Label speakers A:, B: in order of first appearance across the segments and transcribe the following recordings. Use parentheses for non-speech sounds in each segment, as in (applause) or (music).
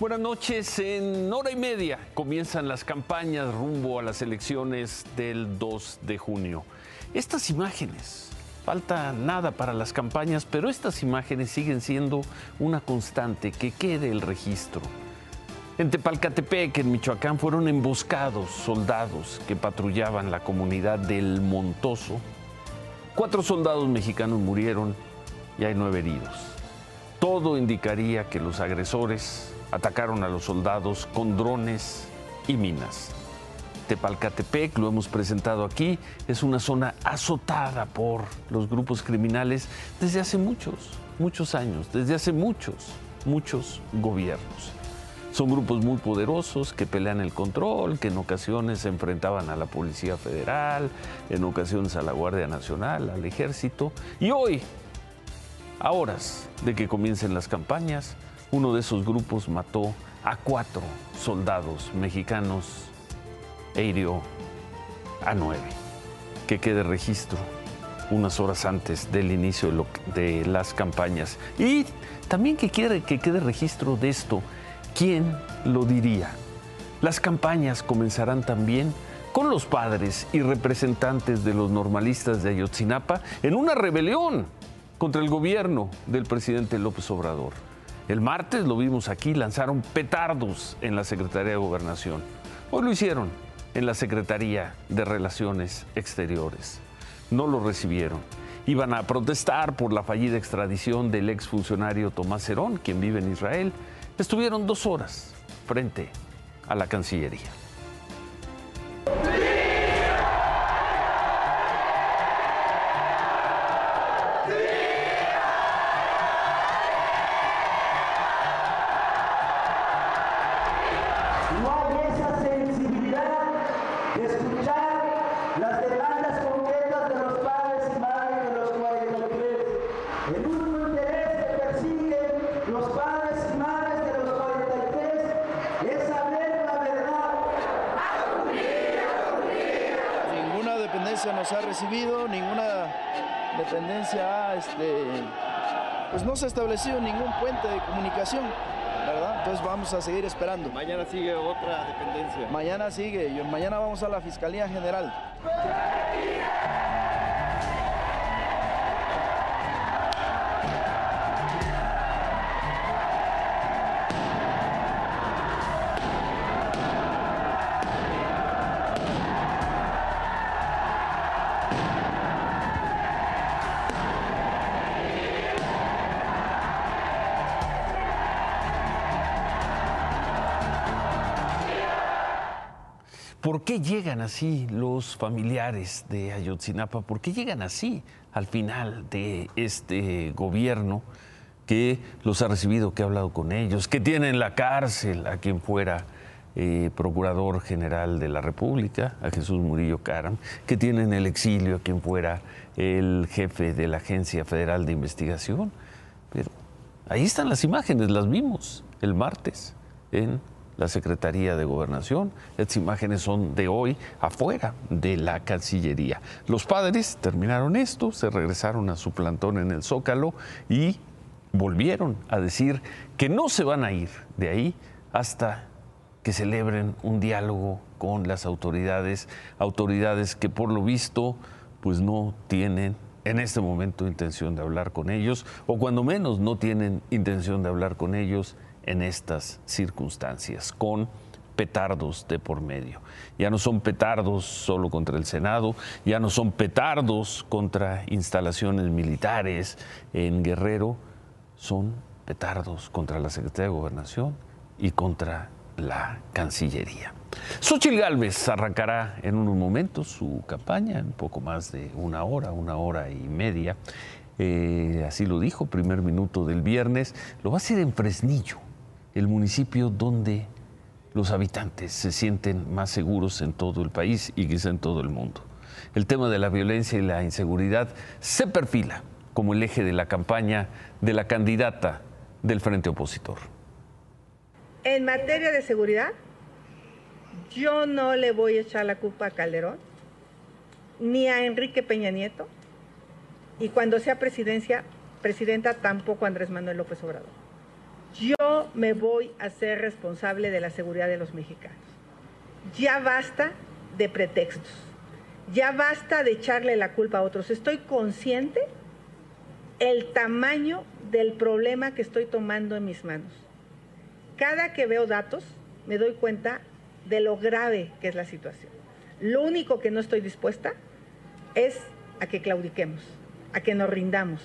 A: Buenas noches. En hora y media comienzan las campañas rumbo a las elecciones del 2 de junio. Estas imágenes, falta nada para las campañas, pero estas imágenes siguen siendo una constante, que quede el registro. En Tepalcatepec, en Michoacán, fueron emboscados soldados que patrullaban la comunidad del Montoso. Cuatro soldados mexicanos murieron y hay nueve heridos. Todo indicaría que los agresores atacaron a los soldados con drones y minas. Tepalcatepec, lo hemos presentado aquí, es una zona azotada por los grupos criminales desde hace muchos, muchos años, desde hace muchos, muchos gobiernos. Son grupos muy poderosos que pelean el control, que en ocasiones se enfrentaban a la Policía Federal, en ocasiones a la Guardia Nacional, al Ejército. Y hoy, a horas de que comiencen las campañas, uno de esos grupos mató a cuatro soldados mexicanos e hirió a nueve. Que quede registro unas horas antes del inicio de, las campañas. Y también que quede, que quede registro de esto. ¿Quién lo diría? Las campañas comenzarán también con los padres y representantes de los normalistas de Ayotzinapa en una rebelión contra el gobierno del presidente López Obrador. El martes lo vimos aquí, lanzaron petardos en la Secretaría de Gobernación. Hoy lo hicieron en la Secretaría de Relaciones Exteriores. No lo recibieron. Iban a protestar por la fallida extradición del exfuncionario Tomás Herón, quien vive en Israel. Estuvieron dos horas frente a la Cancillería.
B: Se ha establecido ningún puente de comunicación, ¿verdad? Entonces vamos a seguir esperando.
C: Mañana sigue otra dependencia.
B: Mañana sigue, mañana vamos a la Fiscalía General.
A: ¿Por qué llegan así los familiares de Ayotzinapa? ¿Por qué llegan así al final de este gobierno que los ha recibido, que ha hablado con ellos, que tiene en la cárcel a quien fuera eh, Procurador General de la República, a Jesús Murillo Caram, que tiene en el exilio a quien fuera el jefe de la Agencia Federal de Investigación? Pero ahí están las imágenes, las vimos el martes en la Secretaría de Gobernación. Estas imágenes son de hoy afuera de la Cancillería. Los padres terminaron esto, se regresaron a su plantón en el Zócalo y volvieron a decir que no se van a ir de ahí hasta que celebren un diálogo con las autoridades, autoridades que por lo visto pues no tienen en este momento intención de hablar con ellos o cuando menos no tienen intención de hablar con ellos en estas circunstancias, con petardos de por medio. Ya no son petardos solo contra el Senado, ya no son petardos contra instalaciones militares en Guerrero, son petardos contra la Secretaría de Gobernación y contra la Cancillería. Xochitl Gálvez arrancará en unos momentos su campaña, en poco más de una hora, una hora y media. Eh, así lo dijo, primer minuto del viernes. Lo va a hacer en Fresnillo, el municipio donde los habitantes se sienten más seguros en todo el país y quizá en todo el mundo. El tema de la violencia y la inseguridad se perfila como el eje de la campaña de la candidata del frente opositor.
D: En materia de seguridad, yo no le voy a echar la culpa a Calderón ni a Enrique Peña Nieto y cuando sea presidencia, presidenta tampoco a Andrés Manuel López Obrador. Yo me voy a ser responsable de la seguridad de los mexicanos. Ya basta de pretextos. Ya basta de echarle la culpa a otros. Estoy consciente el tamaño del problema que estoy tomando en mis manos. Cada que veo datos, me doy cuenta de lo grave que es la situación. Lo único que no estoy dispuesta es a que claudiquemos, a que nos rindamos,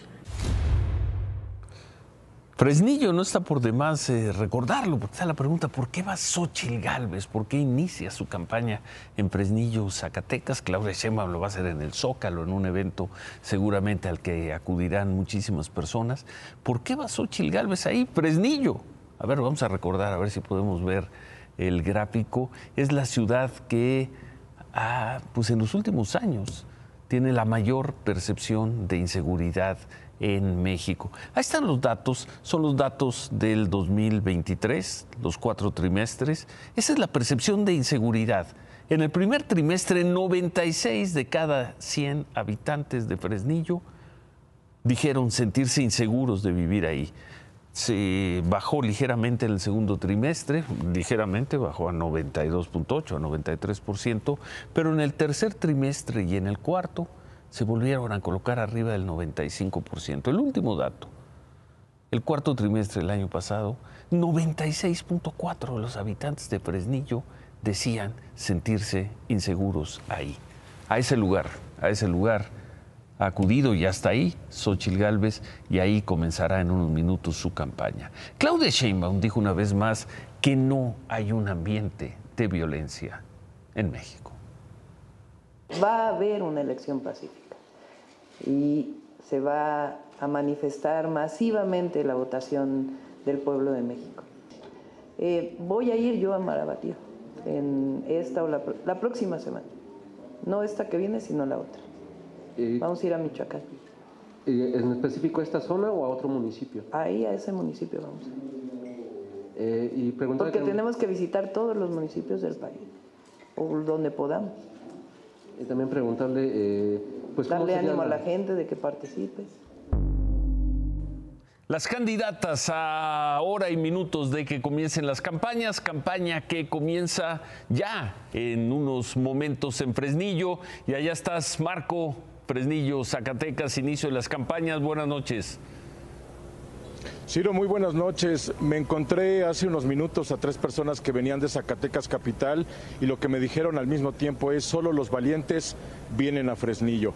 A: Fresnillo no está por demás eh, recordarlo, porque está la pregunta, ¿por qué va Xochitl Galvez? ¿Por qué inicia su campaña en Fresnillo, Zacatecas? Claudia Sheinbaum lo va a hacer en el Zócalo, en un evento seguramente al que acudirán muchísimas personas. ¿Por qué va Xochitl Galvez ahí? Fresnillo. A ver, vamos a recordar, a ver si podemos ver el gráfico. Es la ciudad que, ah, pues en los últimos años, tiene la mayor percepción de inseguridad en México. Ahí están los datos, son los datos del 2023, los cuatro trimestres. Esa es la percepción de inseguridad. En el primer trimestre, 96 de cada 100 habitantes de Fresnillo dijeron sentirse inseguros de vivir ahí. Se bajó ligeramente en el segundo trimestre, ligeramente bajó a 92.8, a 93%, pero en el tercer trimestre y en el cuarto, se volvieron a colocar arriba del 95%. El último dato, el cuarto trimestre del año pasado, 96.4 de los habitantes de Fresnillo decían sentirse inseguros ahí. A ese lugar, a ese lugar ha acudido y hasta ahí Xochil Gálvez y ahí comenzará en unos minutos su campaña. Claudia Sheinbaum dijo una vez más que no hay un ambiente de violencia en México.
E: Va a haber una elección pacífica y se va a manifestar masivamente la votación del pueblo de México. Eh, voy a ir yo a Marabatío en esta o la, próxima semana. No esta que viene, sino la otra. Vamos a ir a Michoacán.
F: ¿En específico a esta zona o a otro municipio?
E: Ahí, a ese municipio vamos.
F: Eh, y
E: Porque tenemos que visitar todos los municipios del país, o donde podamos.
F: Y también preguntarle eh,
E: pues, darle ánimo a la gente de que participe.
A: Las candidatas a hora y minutos de que comiencen las campañas, campaña que comienza ya en unos momentos en Fresnillo. Y allá estás, Marco, Fresnillo, Zacatecas, inicio de las campañas. Buenas noches.
G: Ciro, muy buenas noches. Me encontré hace unos minutos a tres personas que venían de Zacatecas Capital y lo que me dijeron al mismo tiempo es solo los valientes vienen a Fresnillo.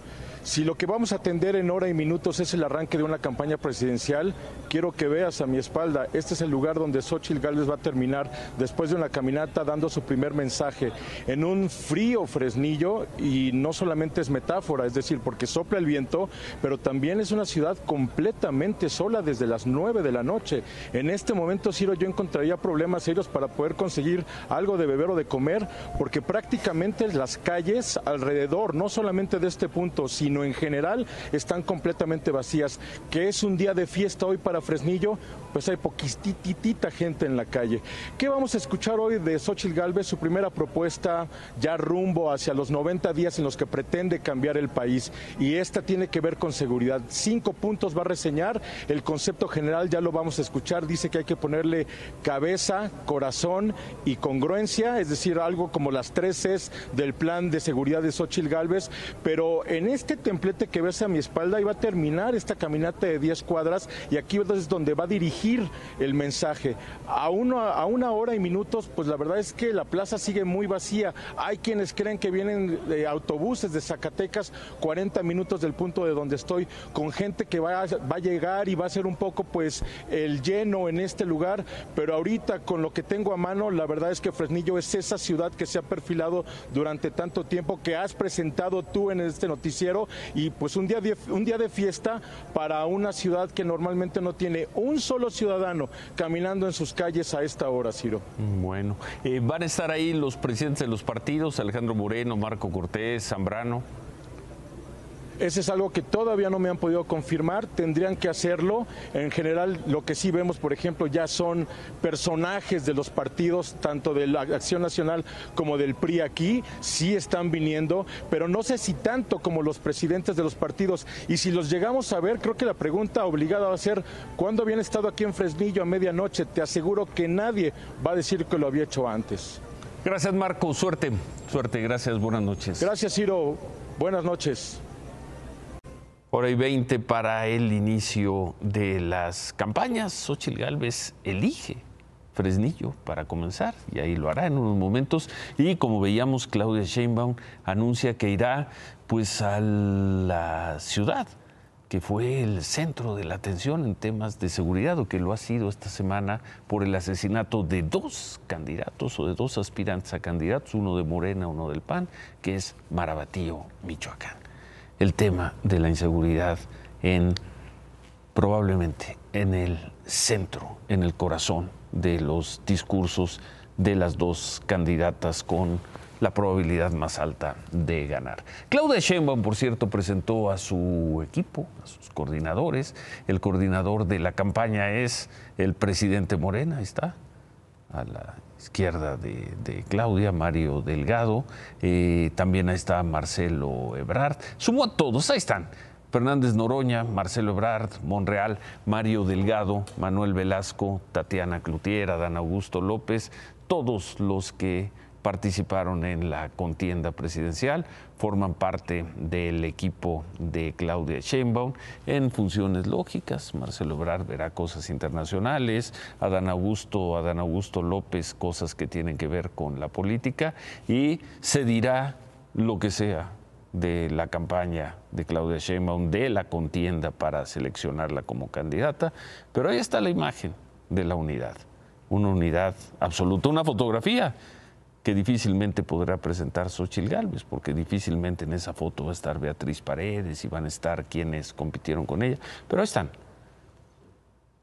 G: Si lo que vamos a atender en hora y minutos es el arranque de una campaña presidencial, quiero que veas a mi espalda, este es el lugar donde Xochitl Gálvez va a terminar después de una caminata dando su primer mensaje en un frío fresnillo y no solamente es metáfora, es decir, porque sopla el viento, pero también es una ciudad completamente sola desde las 9 de la noche. En este momento, Ciro, yo encontraría problemas serios para poder conseguir algo de beber o de comer, porque prácticamente las calles alrededor, no solamente de este punto, sino en general están completamente vacías. Que es un día de fiesta hoy para Fresnillo, pues hay poquitita gente en la calle. ¿Qué vamos a escuchar hoy de Xochitl Galvez? Su primera propuesta ya rumbo hacia los 90 días en los que pretende cambiar el país. Y esta tiene que ver con seguridad. Cinco puntos va a reseñar. El concepto general ya lo vamos a escuchar. Dice que hay que ponerle cabeza, corazón y congruencia, es decir, algo como las tres Cs del plan de seguridad de Xochitl Galvez. Pero en este templete que ves a mi espalda iba a terminar esta caminata de 10 cuadras y aquí es donde va a dirigir el mensaje. A, a una hora y minutos, pues la verdad es que la plaza sigue muy vacía. Hay quienes creen que vienen autobuses de Zacatecas 40 minutos del punto de donde estoy, con gente que va a, va a llegar y va a ser un poco pues el lleno en este lugar, pero ahorita con lo que tengo a mano, la verdad es que Fresnillo es esa ciudad que se ha perfilado durante tanto tiempo, que has presentado tú en este noticiero y pues un día de, un día de fiesta para una ciudad que normalmente no tiene un solo ciudadano caminando en sus calles a esta hora, Ciro.
A: Bueno, eh, van a estar ahí los presidentes de los partidos, Alejandro Moreno, Marco Cortés, Zambrano.
G: Ese es algo que todavía no me han podido confirmar, tendrían que hacerlo. En general, lo que sí vemos, por ejemplo, ya son personajes de los partidos, tanto de la Acción Nacional como del PRI aquí, sí están viniendo, pero no sé si tanto como los presidentes de los partidos. Y si los llegamos a ver, creo que la pregunta obligada va a ser, ¿cuándo habían estado aquí en Fresnillo a medianoche? Te aseguro que nadie va a decir que lo había hecho antes.
A: Gracias, Marco. Suerte. Suerte. Gracias. Buenas noches.
G: Gracias, Ciro. Buenas noches.
A: Hora y 20 para el inicio de las campañas. Xochitl Gálvez elige Fresnillo para comenzar y ahí lo hará en unos momentos. Y como veíamos, Claudia Sheinbaum anuncia que irá pues a la ciudad que fue el centro de la atención en temas de seguridad o que lo ha sido esta semana por el asesinato de dos candidatos o de dos aspirantes a candidatos, uno de Morena, uno del PAN, que es Marabatío, Michoacán. El tema de la inseguridad en probablemente en el centro, en el corazón de los discursos de las dos candidatas con la probabilidad más alta de ganar. Claudia Sheinbaum, por cierto, presentó a su equipo, a sus coordinadores. El coordinador de la campaña es el presidente Morena, ahí está, a la izquierda de, Claudia, Mario Delgado. Eh, también ahí está Marcelo Ebrard. Sumó a todos, ahí están. Fernández Noroña, Marcelo Ebrard, Monreal, Mario Delgado, Manuel Velasco, Tatiana Clutier, Dan Augusto López, todos los que participaron en la contienda presidencial, forman parte del equipo de Claudia Sheinbaum en funciones lógicas. Marcelo Ebrard verá cosas internacionales, Adán Augusto, Adán Augusto López cosas que tienen que ver con la política y se dirá lo que sea de la campaña de Claudia Sheinbaum, de la contienda para seleccionarla como candidata, pero ahí está la imagen de la unidad, una unidad absoluta, una fotografía que difícilmente podrá presentar Xochil Gálvez, porque difícilmente en esa foto va a estar Beatriz Paredes y van a estar quienes compitieron con ella, pero ahí están.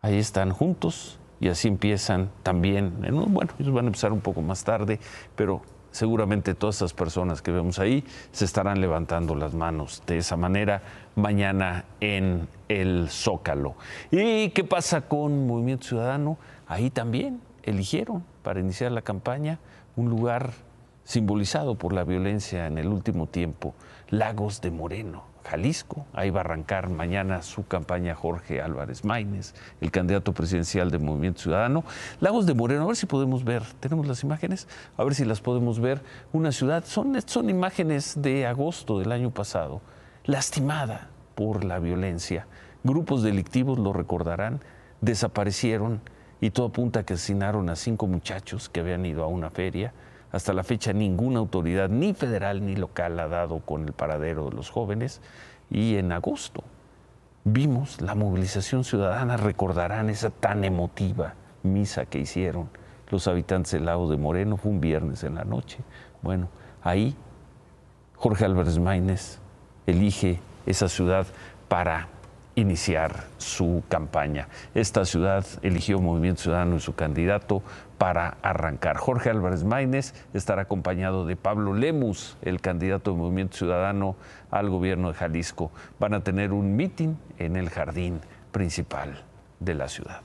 A: Ahí están juntos y así empiezan también, bueno, ellos van a empezar un poco más tarde, pero seguramente todas esas personas que vemos ahí se estarán levantando las manos de esa manera mañana en el Zócalo. ¿Y qué pasa con Movimiento Ciudadano? Ahí también eligieron para iniciar la campaña un lugar simbolizado por la violencia en el último tiempo, Lagos de Moreno, Jalisco. Ahí va a arrancar mañana su campaña Jorge Álvarez Maínez, el candidato presidencial del Movimiento Ciudadano. Lagos de Moreno, a ver si podemos ver, tenemos las imágenes, a ver si las podemos ver. Una ciudad, son, son imágenes de agosto del año pasado, lastimada por la violencia. Grupos delictivos, lo recordarán, desaparecieron y todo apunta a que asesinaron a cinco muchachos que habían ido a una feria. Hasta la fecha ninguna autoridad, ni federal ni local, ha dado con el paradero de los jóvenes. Y en agosto vimos la movilización ciudadana, recordarán esa tan emotiva misa que hicieron los habitantes del lago de Moreno, fue un viernes en la noche. Bueno, ahí Jorge Álvarez Maínez elige esa ciudad para iniciar su campaña. Esta ciudad eligió Movimiento Ciudadano y su candidato para arrancar. Jorge Álvarez Maínez estará acompañado de Pablo Lemus, el candidato de Movimiento Ciudadano al gobierno de Jalisco. Van a tener un mitin en el jardín principal de la ciudad.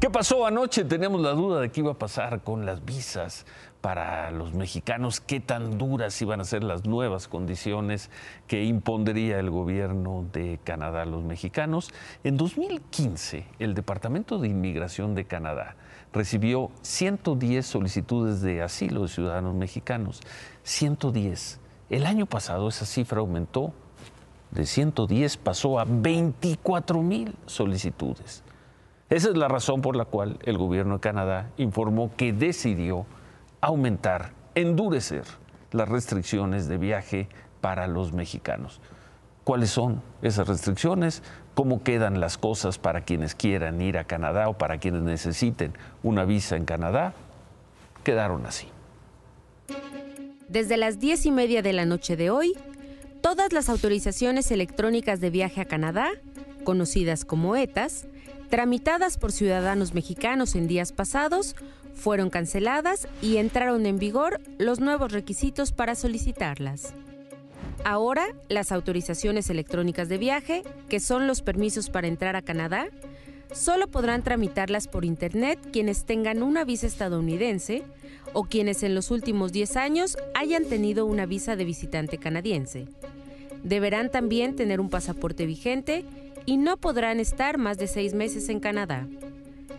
A: ¿Qué pasó anoche? Tenemos la duda de qué iba a pasar con las visas para los mexicanos, qué tan duras iban a ser las nuevas condiciones que impondría el gobierno de Canadá a los mexicanos. En 2015, el Departamento de Inmigración de Canadá recibió 110 solicitudes de asilo de ciudadanos mexicanos. 110. El año pasado esa cifra aumentó de 110, pasó a 24 mil solicitudes. Esa es la razón por la cual el gobierno de Canadá informó que decidió aumentar, endurecer las restricciones de viaje para los mexicanos. ¿Cuáles son esas restricciones? ¿Cómo quedan las cosas para quienes quieran ir a Canadá o para quienes necesiten una visa en Canadá? Quedaron así.
H: Desde las diez y media de la noche de hoy, todas las autorizaciones electrónicas de viaje a Canadá, conocidas como ETAs, tramitadas por ciudadanos mexicanos en días pasados, fueron canceladas y entraron en vigor los nuevos requisitos para solicitarlas. Ahora, las autorizaciones electrónicas de viaje, que son los permisos para entrar a Canadá, solo podrán tramitarlas por Internet quienes tengan una visa estadounidense o quienes en los últimos 10 años hayan tenido una visa de visitante canadiense. Deberán también tener un pasaporte vigente y no podrán estar más de seis meses en Canadá.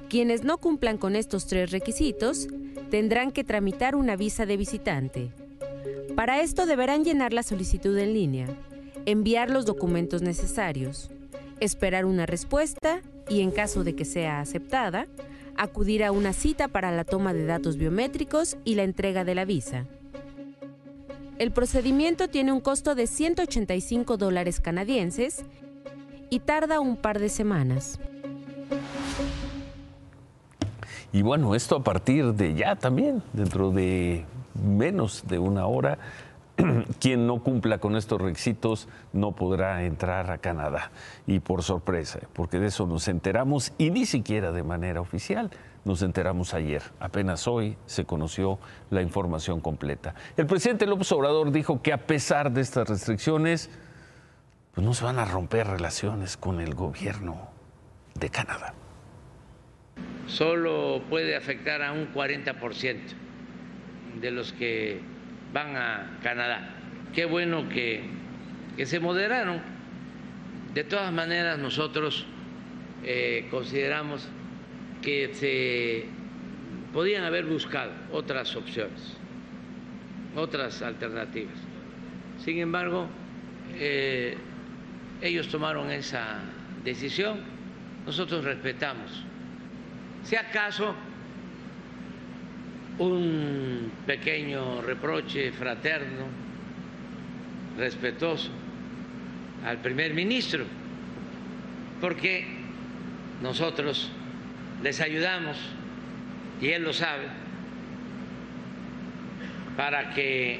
H: Quienes no cumplan con estos tres requisitos tendrán que tramitar una visa de visitante. Para esto deberán llenar la solicitud en línea, enviar los documentos necesarios, esperar una respuesta y en caso de que sea aceptada, acudir a una cita para la toma de datos biométricos y la entrega de la visa. El procedimiento tiene un costo de 185 dólares canadienses y tarda un par de semanas.
A: Y bueno, esto a partir de ya también, dentro de menos de una hora, (clears throat) quien no cumpla con estos requisitos no podrá entrar a Canadá. Y por sorpresa, porque de eso nos enteramos y ni siquiera de manera oficial. Nos enteramos ayer, apenas hoy se conoció la información completa. El presidente López Obrador dijo que a pesar de estas restricciones, pues no se van a romper relaciones con el gobierno de Canadá.
I: Solo puede afectar a un 40% de los que van a Canadá. Qué bueno que, que se moderaron. De todas maneras, nosotros eh, consideramos que se podían haber buscado otras opciones, otras alternativas. Sin embargo, eh, ellos tomaron esa decisión, nosotros respetamos. Si acaso un pequeño reproche fraterno, respetuoso al primer ministro, porque nosotros les ayudamos, y él lo sabe, para que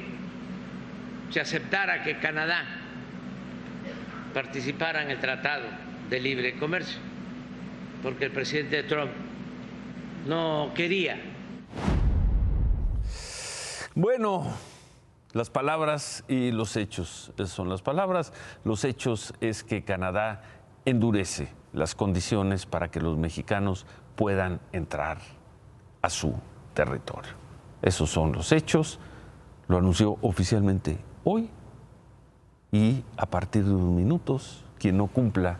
I: se aceptara que Canadá participara en el Tratado de Libre Comercio, porque el presidente Trump no quería.
A: Bueno, las palabras y los hechos son las palabras. Los hechos es que Canadá endurece las condiciones para que los mexicanos puedan entrar a su territorio. Esos son los hechos. Lo anunció oficialmente hoy y a partir de unos minutos, quien no cumpla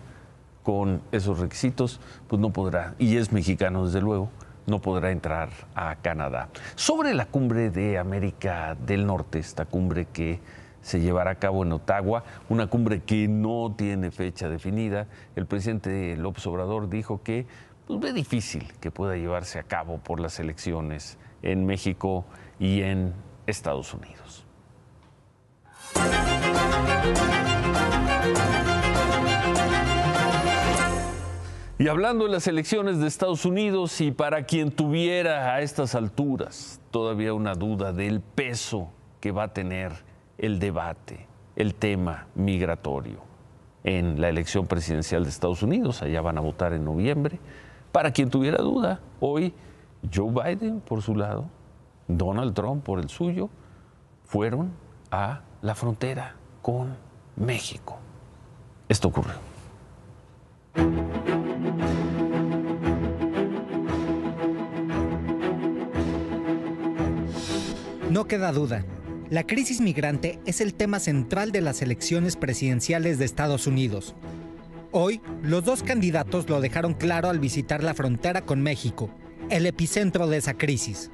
A: con esos requisitos, pues no podrá, y es mexicano desde luego, no podrá entrar a Canadá. Sobre la cumbre de América del Norte, esta cumbre que se llevará a cabo en Ottawa, una cumbre que no tiene fecha definida, el presidente López Obrador dijo que pues, ve difícil que pueda llevarse a cabo por las elecciones en México y en Estados Unidos. Y hablando de las elecciones de Estados Unidos y para quien tuviera a estas alturas todavía una duda del peso que va a tener el debate, el tema migratorio en la elección presidencial de Estados Unidos, allá van a votar en noviembre, para quien tuviera duda, hoy Joe Biden por su lado, Donald Trump por el suyo, fueron a la frontera con México. Esto ocurrió.
J: No queda duda, la crisis migrante es el tema central de las elecciones presidenciales de Estados Unidos. Hoy, los dos candidatos lo dejaron claro al visitar la frontera con México, el epicentro de esa crisis.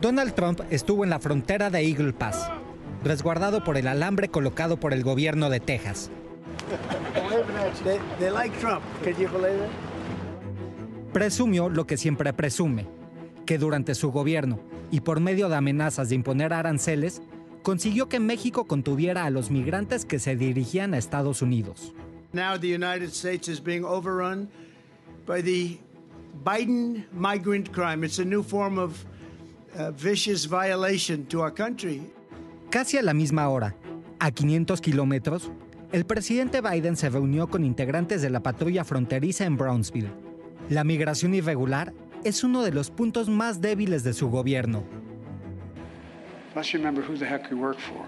J: Donald Trump estuvo en la frontera de Eagle Pass, resguardado por el alambre colocado por el gobierno de Texas. Presumió lo que siempre presume, que durante su gobierno y por medio de amenazas de imponer aranceles, consiguió que México contuviera a los migrantes que se dirigían a Estados Unidos.
K: Now the United States is being overrun by the Biden migrant crime. It's a new form of uh, vicious violation to our country.
J: Casi a la misma hora, a 500 kilómetros, el presidente Biden se reunió con integrantes de la patrulla fronteriza en Brownsville. La migración irregular es uno de los puntos más débiles de su gobierno.
L: Let's remember who the heck we work for.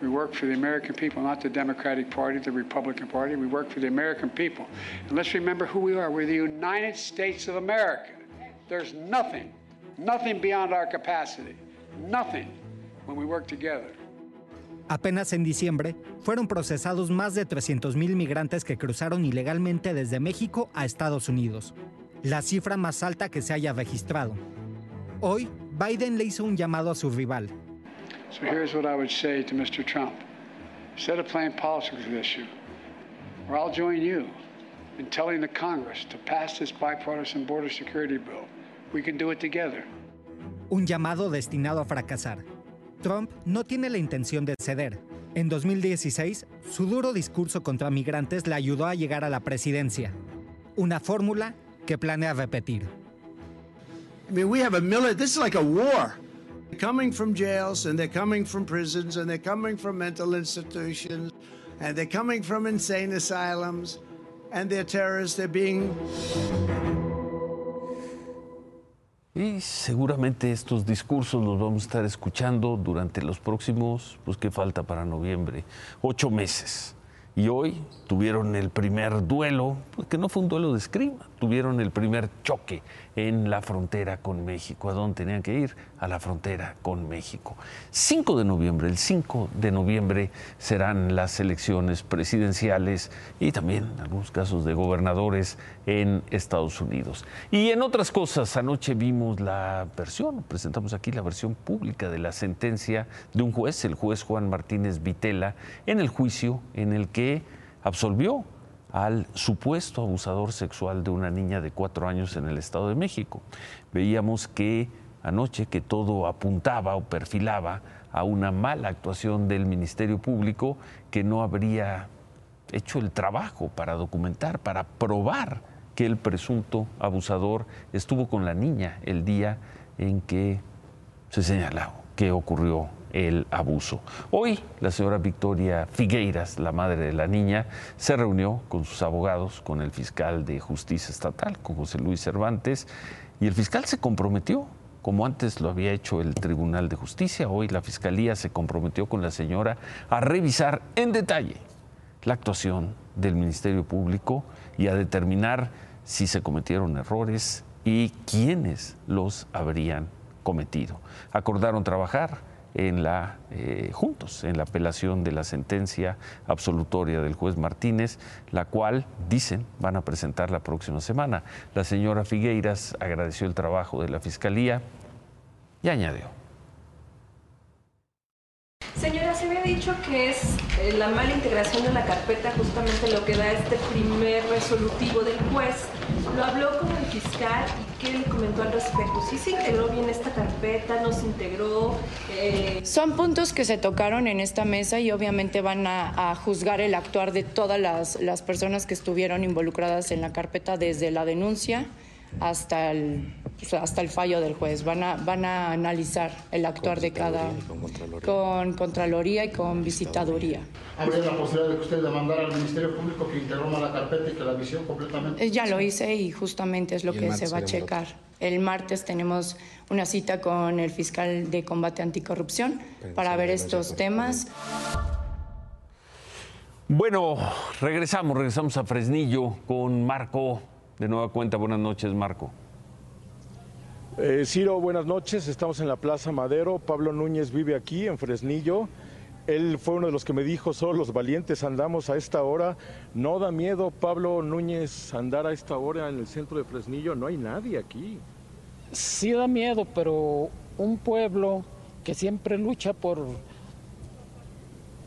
L: We work for the American people, not the Democratic Party, the Republican Party. We work for the American people. And let's remember who we are. We're the United States of America. There's nothing, nothing beyond our capacity. Nothing when we work together.
J: Apenas en diciembre, fueron procesados más de 300.000 migrantes que cruzaron ilegalmente desde México a Estados Unidos, la cifra más alta que se haya registrado. Hoy, Biden le hizo un llamado a su rival.
L: So here's what I would say to Mr. Trump. Instead of playing politics with this issue, or I'll join you in telling the Congress to pass this bipartisan border security bill. We can do it together.
J: Un llamado destinado a fracasar. Trump no tiene la intención de ceder. En 2016, su duro discurso contra migrantes le ayudó a llegar a la presidencia. Una fórmula que planea repetir.
K: I mean, we have a military, this is like a war. They're coming from jails and they're coming from prisons and they're coming from mental institutions and they're coming from insane asylums and they're terrorists. They're being
A: Y seguramente estos discursos los vamos a estar escuchando durante los próximos, pues que falta para noviembre, ocho meses. Y hoy tuvieron el primer duelo, pues que no fue un duelo de escrima, tuvieron el primer choque en la frontera con México. ¿A dónde tenían que ir? A la frontera con México. 5 de noviembre, el 5 de noviembre serán las elecciones presidenciales y también algunos casos de gobernadores en Estados Unidos. Y en otras cosas, anoche vimos la versión, presentamos aquí la versión pública de la sentencia de un juez, el juez Juan Martínez Vitela, en el juicio en el que absolvió al supuesto abusador sexual de una niña de cuatro años en el Estado de México. Veíamos que anoche que todo apuntaba o perfilaba a una mala actuación del Ministerio Público que no habría hecho el trabajo para documentar, para probar que el presunto abusador estuvo con la niña el día en que se señaló que ocurrió el abuso. Hoy la señora Victoria Figueiras, la madre de la niña, se reunió con sus abogados, con el fiscal de justicia estatal, con José Luis Cervantes, y el fiscal se comprometió, como antes lo había hecho el Tribunal de Justicia, hoy la Fiscalía se comprometió con la señora a revisar en detalle la actuación del Ministerio Público y a determinar si se cometieron errores y quiénes los habrían cometido. Acordaron trabajar en la, eh, juntos en la apelación de la sentencia absolutoria del juez Martínez, la cual, dicen, van a presentar la próxima semana. La señora Figueiras agradeció el trabajo de la Fiscalía y añadió.
M: Señora, se había dicho que es eh, la mala integración de la carpeta justamente lo que da este primer resolutivo del juez. Lo habló con el fiscal y qué le comentó al respecto. ¿Sí se integró bien esta carpeta? ¿No se integró? Eh...
N: Son puntos que se tocaron en esta mesa y obviamente van a, a juzgar el actuar de todas las, las personas que estuvieron involucradas en la carpeta desde la denuncia hasta el, pues, hasta el fallo del juez. Van a, van a analizar el actuar de cada...
O: Con Contraloría.
N: Con Contraloría y con Visitaduría.
O: ¿Habría la posibilidad de que usted demandara al Ministerio Público que integró la carpeta y que la visión completamente?
N: Eh, Ya lo hice y justamente es lo que se va a checar. El martes tenemos una cita con el fiscal de combate anticorrupción para ver estos temas.
A: Bueno, regresamos, regresamos a Fresnillo con Marco. De nueva cuenta, buenas noches, Marco.
G: Eh, Ciro, buenas noches. Estamos en la Plaza Madero. Pablo Núñez vive aquí, en Fresnillo. Él fue uno de los que me dijo, solo los valientes andamos a esta hora. No da miedo, Pablo Núñez, andar a esta hora en el centro de Fresnillo. No hay nadie aquí.
P: Sí da miedo, pero un pueblo que siempre lucha por,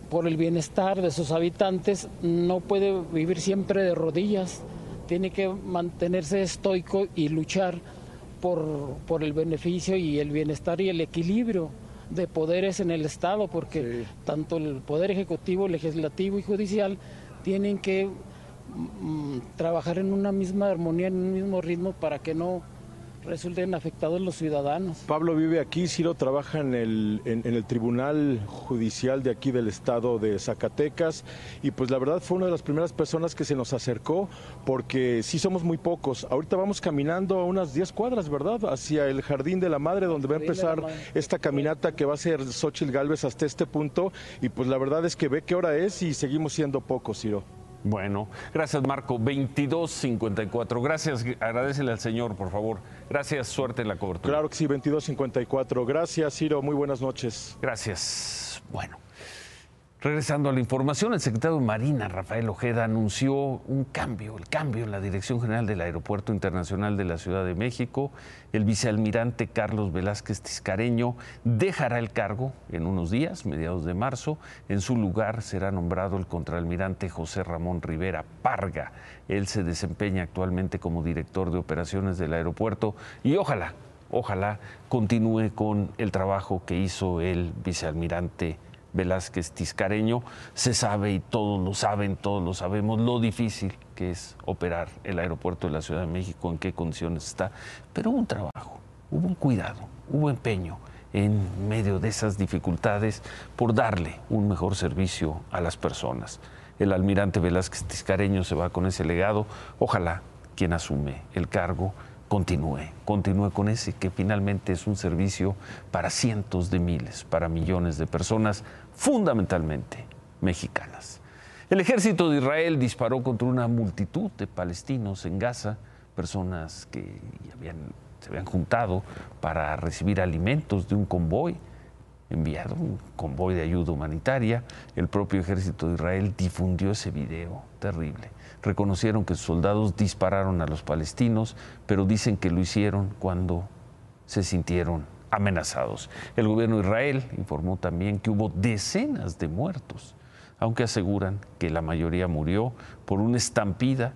P: por el bienestar de sus habitantes no puede vivir siempre de rodillas. Tiene que mantenerse estoico y luchar por, por el beneficio y el bienestar y el equilibrio de poderes en el Estado, porque tanto el Poder Ejecutivo, Legislativo y Judicial tienen que mm, trabajar en una misma armonía, en un mismo ritmo para que no resulten afectados los ciudadanos.
G: Pablo vive aquí, Ciro trabaja en el, en, el Tribunal Judicial de aquí del estado de Zacatecas y pues la verdad fue una de las primeras personas que se nos acercó porque sí somos muy pocos. Ahorita vamos caminando a unas 10 cuadras, ¿verdad? Hacia el Jardín de la Madre donde va a empezar esta caminata que va a ser Xochitl Galvez hasta este punto y pues la verdad es que ve qué hora es y seguimos siendo pocos, Ciro.
A: Bueno, gracias Marco. 22.54. Gracias, agradecele al señor, por favor. Gracias, suerte en la cobertura.
G: Claro que sí, 22.54. Gracias, Ciro. Muy buenas noches.
A: Gracias. Bueno. Regresando a la información, el secretario de Marina, Rafael Ojeda, anunció un cambio, el cambio en la Dirección General del Aeropuerto Internacional de la Ciudad de México. El vicealmirante Carlos Velázquez Tiscareño dejará el cargo en unos días, mediados de marzo. En su lugar será nombrado el contraalmirante José Ramón Rivera Parga. Él se desempeña actualmente como director de operaciones del aeropuerto y ojalá, ojalá continúe con el trabajo que hizo el vicealmirante Velázquez Tiscareño, se sabe y todos lo saben, todos lo sabemos, lo difícil que es operar el aeropuerto de la Ciudad de México, en qué condiciones está, pero hubo un trabajo, hubo un cuidado, hubo empeño en medio de esas dificultades por darle un mejor servicio a las personas. El almirante Velázquez Tiscareño se va con ese legado, ojalá quien asume el cargo continúe, continúe con ese que finalmente es un servicio para cientos de miles, para millones de personas, fundamentalmente mexicanas. El ejército de Israel disparó contra una multitud de palestinos en Gaza, personas que se habían juntado para recibir alimentos de un convoy enviado, un convoy de ayuda humanitaria. El propio ejército de Israel difundió ese video terrible reconocieron que sus soldados dispararon a los palestinos, pero dicen que lo hicieron cuando se sintieron amenazados. El gobierno de Israel informó también que hubo decenas de muertos, aunque aseguran que la mayoría murió por una estampida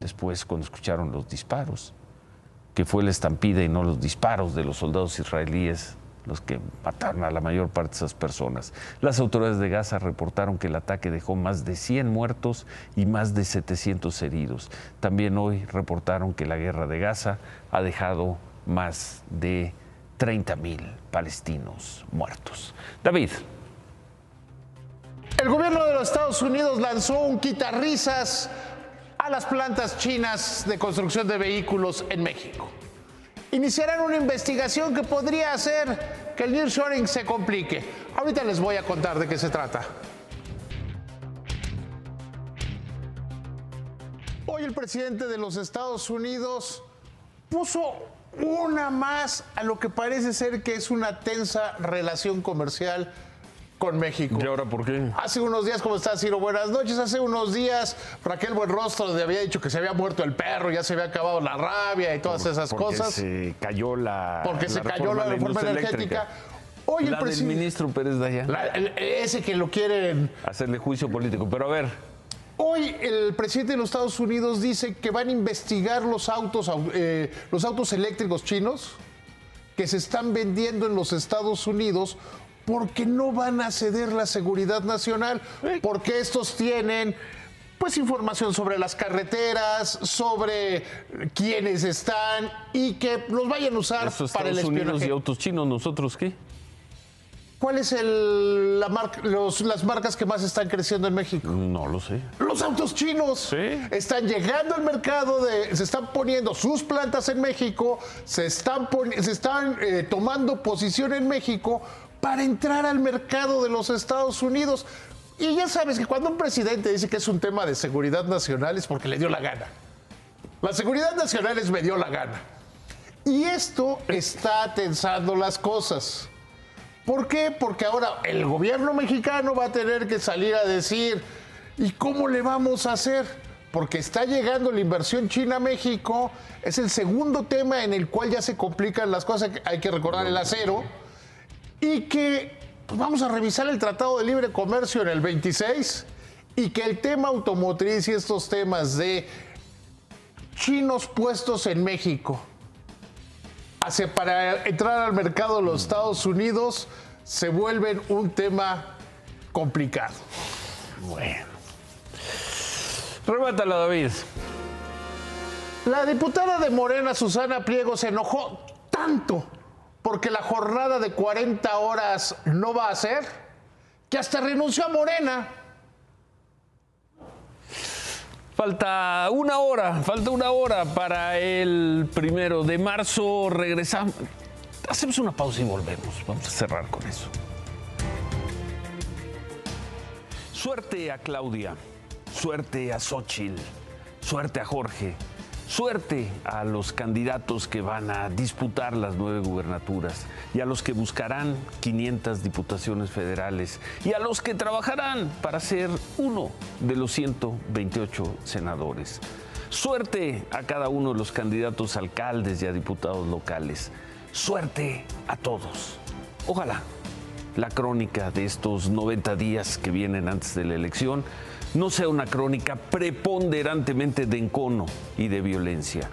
A: después cuando escucharon los disparos, que fue la estampida y no los disparos de los soldados israelíes los que mataron a la mayor parte de esas personas. Las autoridades de Gaza reportaron que el ataque dejó más de 100 muertos y más de 700 heridos. También hoy reportaron que la guerra de Gaza ha dejado más de 30 mil palestinos muertos. David.
Q: El gobierno de los Estados Unidos lanzó un quitarrisas a las plantas chinas de construcción de vehículos en México iniciarán una investigación que podría hacer que el nearshoring se complique. Ahorita les voy a contar de qué se trata. Hoy el presidente de los Estados Unidos puso una más a lo que parece ser que es una tensa relación comercial con México.
A: ¿Y ahora por qué?
Q: Hace unos días, ¿cómo estás, Ciro? Buenas noches. Hace unos días, Raquel Buenrostro le había dicho que se había muerto el perro, ya se había acabado la rabia y todas esas
A: porque
Q: cosas.
A: se cayó la.
Q: Porque se cayó la reforma energética.
A: Hoy el del ministro Pérez Dayan.
Q: ese que lo quieren.
A: Hacerle juicio político. Pero a ver.
Q: Hoy el presidente de los Estados Unidos dice que van a investigar los autos, eh, los autos eléctricos chinos que se están vendiendo en los Estados Unidos porque no van a ceder la seguridad nacional, porque estos tienen pues información sobre las carreteras, sobre quiénes están y que los vayan a usar para el espionaje. Unidos
A: y autos chinos, nosotros qué?
Q: ¿Cuáles el, la las marcas que más están creciendo en México?
A: No lo sé.
Q: Los autos chinos.
A: ¿Sí?
Q: Están llegando al mercado, de, se están poniendo sus plantas en México, se están, se están eh, tomando posición en México para entrar al mercado de los Estados Unidos. Y ya sabes que cuando un presidente dice que es un tema de seguridad nacional es porque le dio la gana. La seguridad nacional es me dio la gana. Y esto está tensando las cosas. ¿Por qué? Porque ahora el gobierno mexicano va a tener que salir a decir, ¿y cómo le vamos a hacer? Porque está llegando la inversión China a México, es el segundo tema en el cual ya se complican las cosas, hay que recordar el acero y que pues, vamos a revisar el Tratado de Libre Comercio en el 26 y que el tema automotriz y estos temas de chinos puestos en México hacia para entrar al mercado de los Estados Unidos se vuelven un tema complicado.
A: Bueno. Remátala, David.
Q: La diputada de Morena, Susana Pliego, se enojó tanto porque la jornada de 40 horas no va a ser, que hasta renunció a Morena.
A: Falta una hora, falta una hora para el primero de marzo. Regresamos. Hacemos una pausa y volvemos. Vamos a cerrar con eso. Suerte a Claudia, suerte a Xochitl, suerte a Jorge, suerte a los candidatos que van a disputar las nueve gubernaturas y a los que buscarán 500 diputaciones federales y a los que trabajarán para ser uno de los 128 senadores. Suerte a cada uno de los candidatos a alcaldes y a diputados locales. Suerte a todos. Ojalá la crónica de estos 90 días que vienen antes de la elección no sea una crónica preponderantemente de encono y de violencia.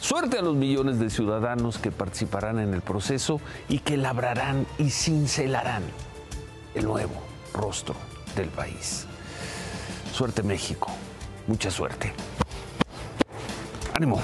A: Suerte a los millones de ciudadanos que participarán en el proceso y que labrarán y cincelarán el nuevo rostro del país. Suerte México, mucha suerte. Ánimo.